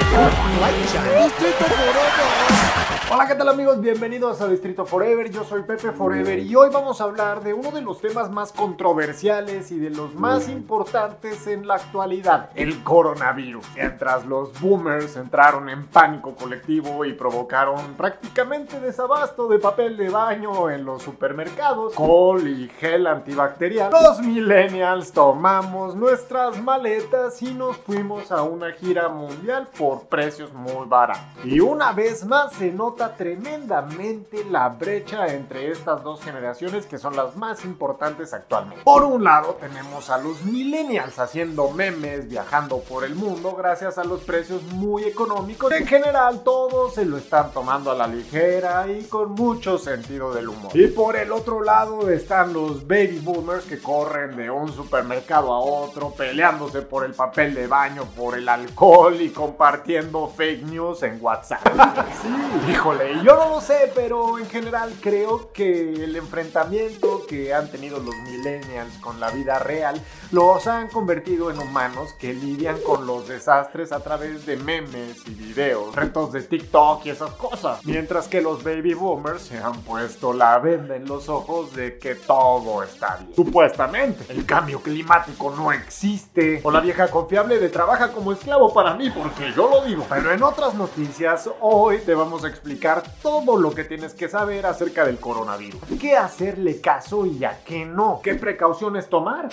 Distrito Furioso. Hola, ¿qué tal amigos? Bienvenidos a Distrito Forever. Yo soy Pepe Forever y hoy vamos a hablar de uno de los temas más controversiales y de los más importantes en la actualidad, el coronavirus. Mientras los boomers entraron en pánico colectivo y provocaron prácticamente desabasto de papel de baño en los supermercados, col y gel antibacterial, los millennials tomamos nuestras maletas y nos fuimos a una gira mundial por precios muy baratos. Y una vez más se nota tremendamente la brecha entre estas dos generaciones que son las más importantes actualmente. Por un lado tenemos a los millennials haciendo memes, viajando por el mundo gracias a los precios muy económicos. En general todos se lo están tomando a la ligera y con mucho sentido del humor. Y por el otro lado están los baby boomers que corren de un supermercado a otro peleándose por el papel de baño, por el alcohol y compartiendo fake news en WhatsApp. sí, hijo yo no lo sé, pero en general creo que el enfrentamiento que han tenido los millennials con la vida real los han convertido en humanos que lidian con los desastres a través de memes y videos, retos de TikTok y esas cosas. Mientras que los baby boomers se han puesto la venda en los ojos de que todo está bien. Supuestamente, el cambio climático no existe. O la vieja confiable de trabaja como esclavo para mí, porque yo lo digo. Pero en otras noticias, hoy te vamos a explicar todo lo que tienes que saber acerca del coronavirus. ¿Qué hacerle caso y a qué no? ¿Qué precauciones tomar?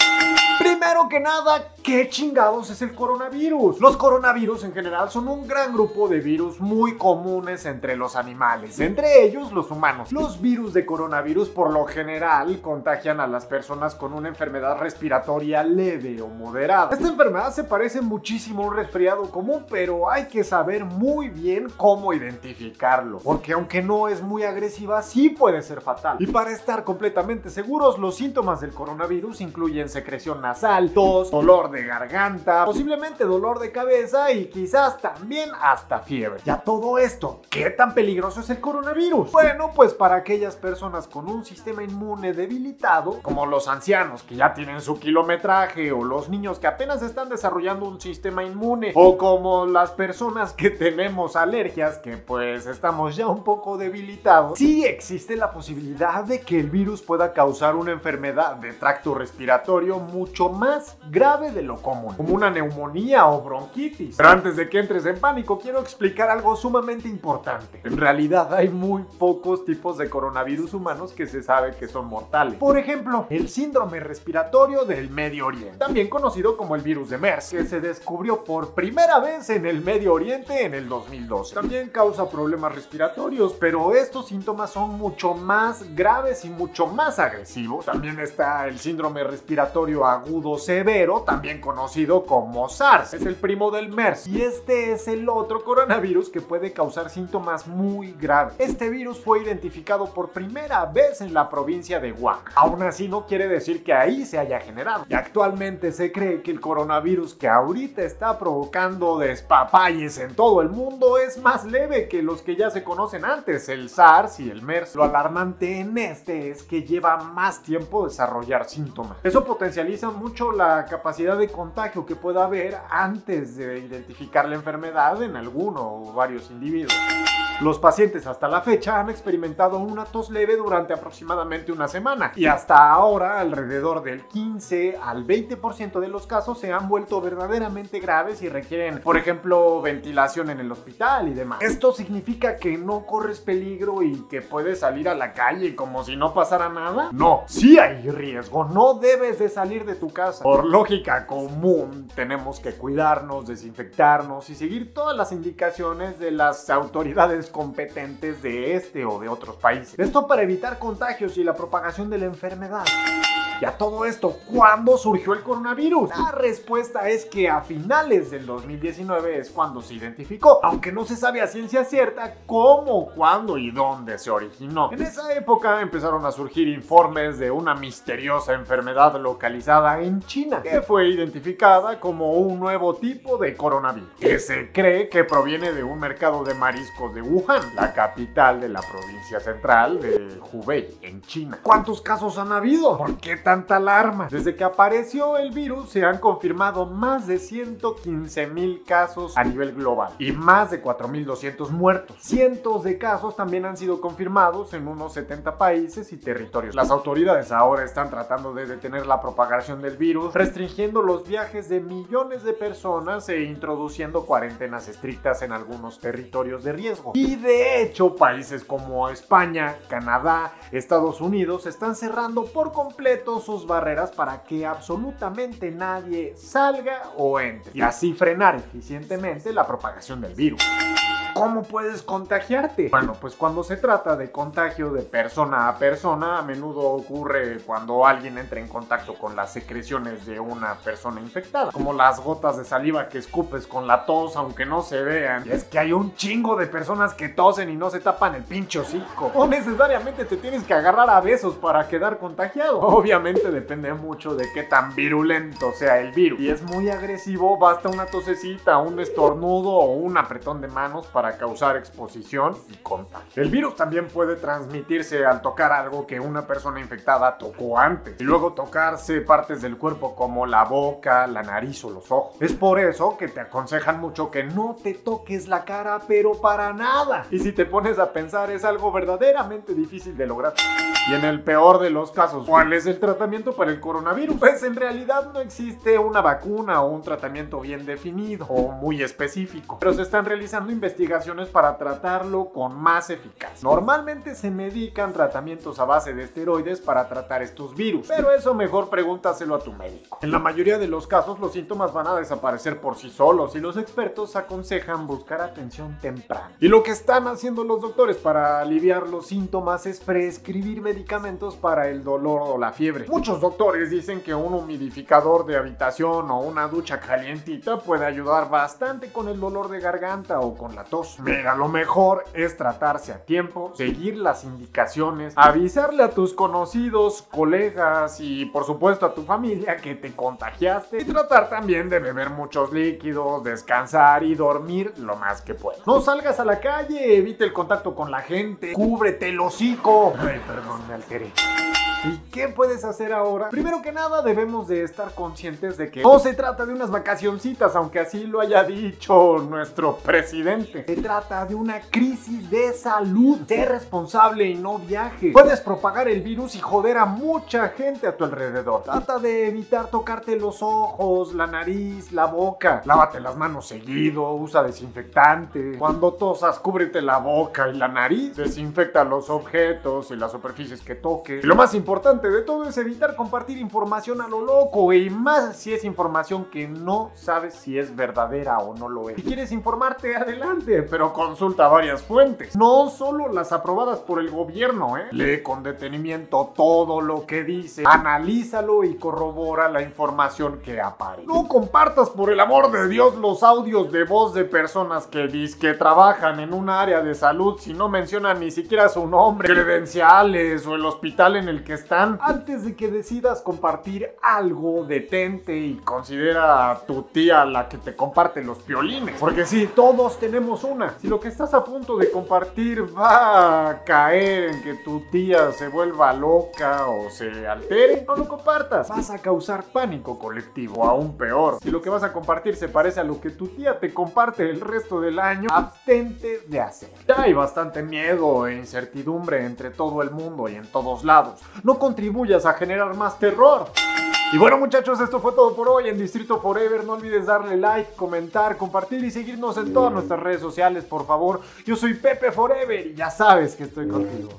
Primero que nada, ¿qué chingados es el coronavirus? Los coronavirus en general son un gran grupo de virus muy comunes entre los animales, entre ellos los humanos. Los virus de coronavirus por lo general contagian a las personas con una enfermedad respiratoria leve o moderada. Esta enfermedad se parece muchísimo a un resfriado común, pero hay que saber muy bien cómo identificarlo porque aunque no es muy agresiva, sí puede ser fatal. Y para estar completamente seguros, los síntomas del coronavirus incluyen secreción nasal, tos, dolor de garganta, posiblemente dolor de cabeza y quizás también hasta fiebre. Ya todo esto, ¿qué tan peligroso es el coronavirus? Bueno, pues para aquellas personas con un sistema inmune debilitado, como los ancianos que ya tienen su kilometraje o los niños que apenas están desarrollando un sistema inmune o como las personas que tenemos alergias que pues estamos ya un poco debilitados, sí existe la posibilidad de que el virus pueda causar una enfermedad de tracto respiratorio mucho más grave de lo común, como una neumonía o bronquitis. Pero antes de que entres en pánico, quiero explicar algo sumamente importante. En realidad hay muy pocos tipos de coronavirus humanos que se sabe que son mortales. Por ejemplo, el síndrome respiratorio del Medio Oriente, también conocido como el virus de MERS, que se descubrió por primera vez en el Medio Oriente en el 2012. También causa problemas respiratorios pero estos síntomas son mucho más graves y mucho más agresivos. También está el síndrome respiratorio agudo severo, también conocido como SARS. Es el primo del MERS. Y este es el otro coronavirus que puede causar síntomas muy graves. Este virus fue identificado por primera vez en la provincia de Wuhan. Aún así no quiere decir que ahí se haya generado. Y actualmente se cree que el coronavirus que ahorita está provocando despapalles en todo el mundo es más leve que los que ya se conocen antes, el SARS y el MERS. Lo alarmante en este es que lleva más tiempo desarrollar síntomas. Eso potencializa mucho la capacidad de contagio que pueda haber antes de identificar la enfermedad en alguno o varios individuos. Los pacientes hasta la fecha han experimentado una tos leve durante aproximadamente una semana y hasta ahora alrededor del 15 al 20% de los casos se han vuelto verdaderamente graves y requieren, por ejemplo, ventilación en el hospital y demás. Esto significa que no corres peligro y que puedes salir a la calle como si no pasara nada. No, sí hay riesgo, no debes de salir de tu casa. Por lógica común, tenemos que cuidarnos, desinfectarnos y seguir todas las indicaciones de las autoridades competentes de este o de otros países. Esto para evitar contagios y la propagación de la enfermedad. Y a todo esto, ¿cuándo surgió el coronavirus? La respuesta es que a finales del 2019 es cuando se identificó, aunque no se sabe a ciencia cierta cómo, cuándo y dónde se originó. En esa época empezaron a surgir informes de una misteriosa enfermedad localizada en China, que fue identificada como un nuevo tipo de coronavirus, que se cree que proviene de un mercado de mariscos de Wuhan, la capital de la provincia central de Hubei, en China. ¿Cuántos casos han habido? ¿Por qué tanta alarma? Desde que apareció el virus se han confirmado más de 115 mil casos a nivel global y más de 4.200 muertos. Cientos de casos también han sido confirmados en unos 70 países y territorios. Las autoridades ahora están tratando de detener la propagación del virus, restringiendo los viajes de millones de personas e introduciendo cuarentenas estrictas en algunos territorios de riesgo. Y de hecho, países como España, Canadá, Estados Unidos están cerrando por completo sus barreras para que absolutamente nadie salga o entre y así frenar eficientemente la propagación del virus. ¿Cómo puedes contagiarte? Bueno, pues cuando se trata de contagio de persona a persona, a menudo ocurre cuando alguien entra en contacto con las secreciones de una persona infectada, como las gotas de saliva que escupes con la tos aunque no se vean. Y es que hay un chingo de personas que tosen y no se tapan el pincho hocico. O necesariamente te tienes que agarrar a besos para quedar contagiado. Obviamente depende mucho de qué tan virulento sea el virus. Y es muy agresivo, basta una tosecita, un estornudo o un apretón de manos para causar exposición y contagio. El virus también puede transmitirse al tocar algo que una persona infectada tocó antes y luego tocarse partes del cuerpo como la boca, la nariz o los ojos. Es por eso que te aconsejan mucho que no te toques la cara, pero para nada. Y si te pones a pensar es algo verdaderamente difícil de lograr. Y en el peor de los casos, ¿cuál es el tratamiento para el coronavirus? Pues en realidad no existe una vacuna o un tratamiento bien definido o muy específico, pero se están realizando investigaciones para tratarlo con más eficacia. Normalmente se medican tratamientos a base de esteroides para tratar estos virus, pero eso mejor pregúntaselo a tu médico. En la mayoría de los casos los síntomas van a desaparecer por sí solos y los expertos aconsejan buscar atención temprana. Y lo que están haciendo los doctores para aliviar los síntomas es prescribir medicamentos para el dolor o la fiebre. Muchos doctores dicen que un humidificador de habitación o una ducha calientita puede ayudar bastante con el dolor de garganta o con la tos Mira, lo mejor es tratarse a tiempo, seguir las indicaciones, avisarle a tus conocidos, colegas y por supuesto a tu familia que te contagiaste y tratar también de beber muchos líquidos, descansar y dormir lo más que puedas. No salgas a la calle, evite el contacto con la gente, cúbrete el hocico. Ay, perdón, me alteré. ¿Y qué puedes hacer ahora? Primero que nada debemos de estar conscientes de que no se trata de unas vacacioncitas, aunque así lo haya dicho nuestro presidente. Trata de una crisis de salud. Sé responsable y no viaje. Puedes propagar el virus y joder a mucha gente a tu alrededor. Trata de evitar tocarte los ojos, la nariz, la boca. Lávate las manos seguido, usa desinfectante. Cuando tosas, cúbrete la boca y la nariz. Desinfecta los objetos y las superficies que toques. Y lo más importante de todo es evitar compartir información a lo loco y más si es información que no sabes si es verdadera o no lo es. Si quieres informarte, adelante, pero consulta varias fuentes, no solo las aprobadas por el gobierno, ¿eh? Lee con detenimiento todo lo que dice, analízalo y corrobora la información que aparece. No compartas por el amor de Dios los audios de voz de personas que dicen que trabajan en un área de salud si no mencionan ni siquiera su nombre, credenciales o el hospital en el que están. Antes de que decidas compartir algo, detente y considera a tu tía la que te comparte los violines. Porque si todos tenemos Si lo que estás a punto de compartir va a caer en que tu tía se vuelva loca o se altere, no lo compartas. Vas a causar pánico colectivo, aún peor. Si lo que vas a compartir se parece a lo que tu tía te comparte el resto del año, abstente de hacer. Ya hay bastante miedo e incertidumbre entre todo el mundo y en todos lados no contribuyas a generar más terror. Y bueno muchachos, esto fue todo por hoy en Distrito Forever. No olvides darle like, comentar, compartir y seguirnos en todas nuestras redes sociales, por favor. Yo soy Pepe Forever y ya sabes que estoy contigo.